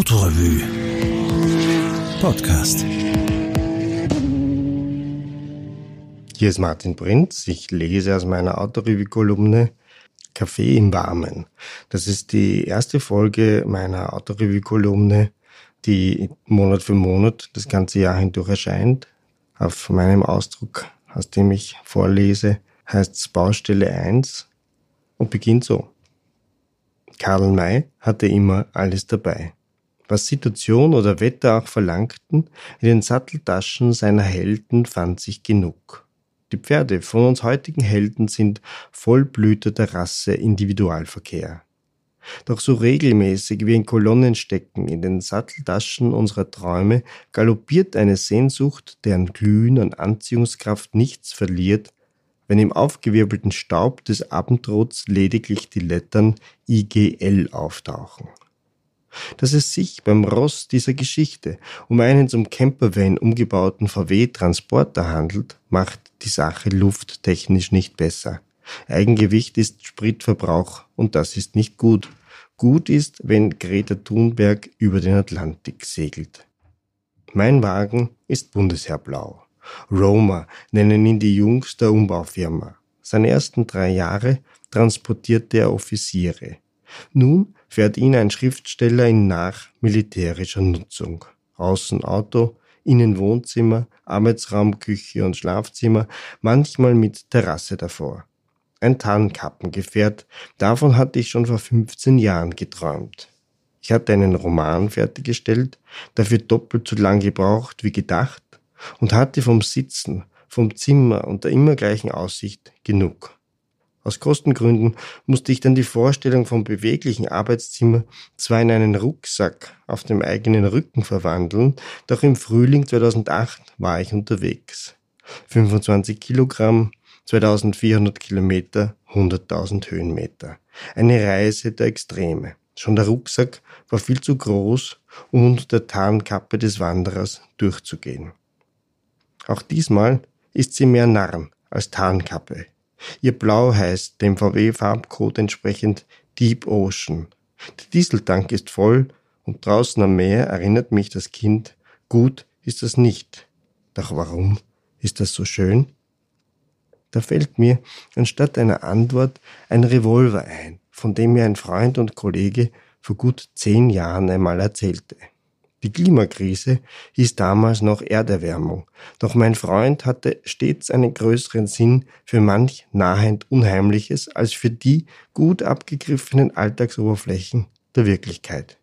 Autorevue Podcast. Hier ist Martin Prinz. Ich lese aus meiner Autorevue-Kolumne Kaffee im Warmen. Das ist die erste Folge meiner Autorevue-Kolumne, die Monat für Monat das ganze Jahr hindurch erscheint. Auf meinem Ausdruck, aus dem ich vorlese, heißt es Baustelle 1 und beginnt so. Karl May hatte immer alles dabei. Was Situation oder Wetter auch verlangten, in den Satteltaschen seiner Helden fand sich genug. Die Pferde von uns heutigen Helden sind Vollblüter der Rasse Individualverkehr. Doch so regelmäßig wie in Kolonnen stecken in den Satteltaschen unserer Träume galoppiert eine Sehnsucht, deren Glühen und Anziehungskraft nichts verliert, wenn im aufgewirbelten Staub des Abendrots lediglich die Lettern IGL auftauchen. Dass es sich beim Ross dieser Geschichte um einen zum Campervan umgebauten VW-Transporter handelt, macht die Sache lufttechnisch nicht besser. Eigengewicht ist Spritverbrauch und das ist nicht gut. Gut ist, wenn Greta Thunberg über den Atlantik segelt. Mein Wagen ist Bundesheerblau. Roma nennen ihn die Jungs der Umbaufirma. Seine ersten drei Jahre transportierte er Offiziere. Nun fährt ihn ein Schriftsteller in nach militärischer Nutzung. Außen Auto, innen Wohnzimmer, Arbeitsraum, Küche und Schlafzimmer, manchmal mit Terrasse davor. Ein Tarnkappengefährt, davon hatte ich schon vor 15 Jahren geträumt. Ich hatte einen Roman fertiggestellt, dafür doppelt so lang gebraucht wie gedacht und hatte vom Sitzen, vom Zimmer und der immer gleichen Aussicht genug. Aus Kostengründen musste ich dann die Vorstellung vom beweglichen Arbeitszimmer zwar in einen Rucksack auf dem eigenen Rücken verwandeln, doch im Frühling 2008 war ich unterwegs. 25 Kilogramm, 2400 Kilometer, 100.000 Höhenmeter. Eine Reise der Extreme. Schon der Rucksack war viel zu groß, um unter der Tarnkappe des Wanderers durchzugehen. Auch diesmal ist sie mehr Narren als Tarnkappe. Ihr Blau heißt dem VW-Farbcode entsprechend Deep Ocean. Der Dieseltank ist voll und draußen am Meer erinnert mich das Kind, gut ist das nicht. Doch warum ist das so schön? Da fällt mir anstatt einer Antwort ein Revolver ein, von dem mir ein Freund und Kollege vor gut zehn Jahren einmal erzählte. Die Klimakrise hieß damals noch Erderwärmung, doch mein Freund hatte stets einen größeren Sinn für manch nahend Unheimliches als für die gut abgegriffenen Alltagsoberflächen der Wirklichkeit.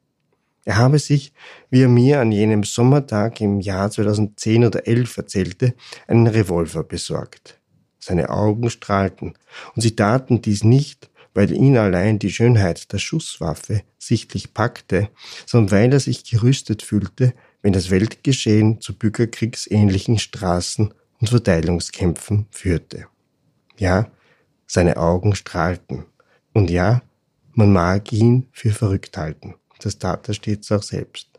Er habe sich, wie er mir an jenem Sommertag im Jahr 2010 oder 11 erzählte, einen Revolver besorgt. Seine Augen strahlten, und sie taten dies nicht, weil ihn allein die Schönheit der Schusswaffe sichtlich packte, sondern weil er sich gerüstet fühlte, wenn das Weltgeschehen zu bürgerkriegsähnlichen Straßen und Verteilungskämpfen führte. Ja, seine Augen strahlten. Und ja, man mag ihn für verrückt halten. Das tat er stets auch selbst.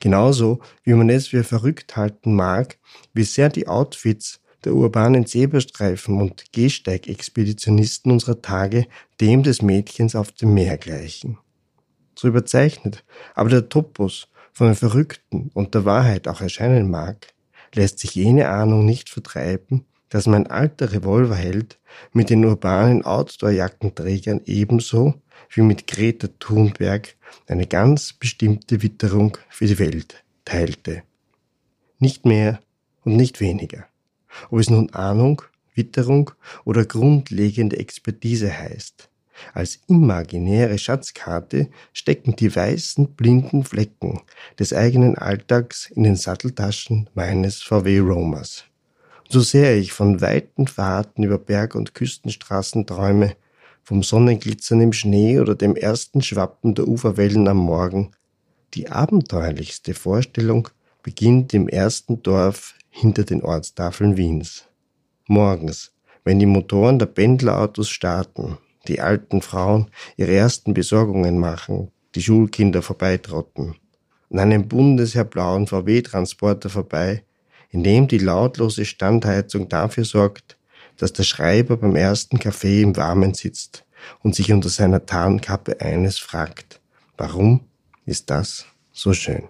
Genauso wie man es für verrückt halten mag, wie sehr die Outfits der urbanen Zebrastreifen und Gehsteigexpeditionisten unserer Tage dem des Mädchens auf dem Meer gleichen. So überzeichnet aber der Topos von den Verrückten und der Wahrheit auch erscheinen mag, lässt sich jene Ahnung nicht vertreiben, dass mein alter Revolverheld mit den urbanen Outdoor-Jackenträgern ebenso wie mit Greta Thunberg eine ganz bestimmte Witterung für die Welt teilte. Nicht mehr und nicht weniger ob es nun Ahnung, Witterung oder grundlegende Expertise heißt. Als imaginäre Schatzkarte stecken die weißen blinden Flecken des eigenen Alltags in den Satteltaschen meines VW Romers. So sehr ich von weiten Fahrten über Berg- und Küstenstraßen träume, vom Sonnenglitzern im Schnee oder dem ersten Schwappen der Uferwellen am Morgen, die abenteuerlichste Vorstellung beginnt im ersten Dorf hinter den Ortstafeln Wiens. Morgens, wenn die Motoren der Pendlerautos starten, die alten Frauen ihre ersten Besorgungen machen, die Schulkinder vorbeitrotten, an einem bundesheerblauen VW-Transporter vorbei, in dem die lautlose Standheizung dafür sorgt, dass der Schreiber beim ersten Kaffee im Warmen sitzt und sich unter seiner Tarnkappe eines fragt, warum ist das so schön.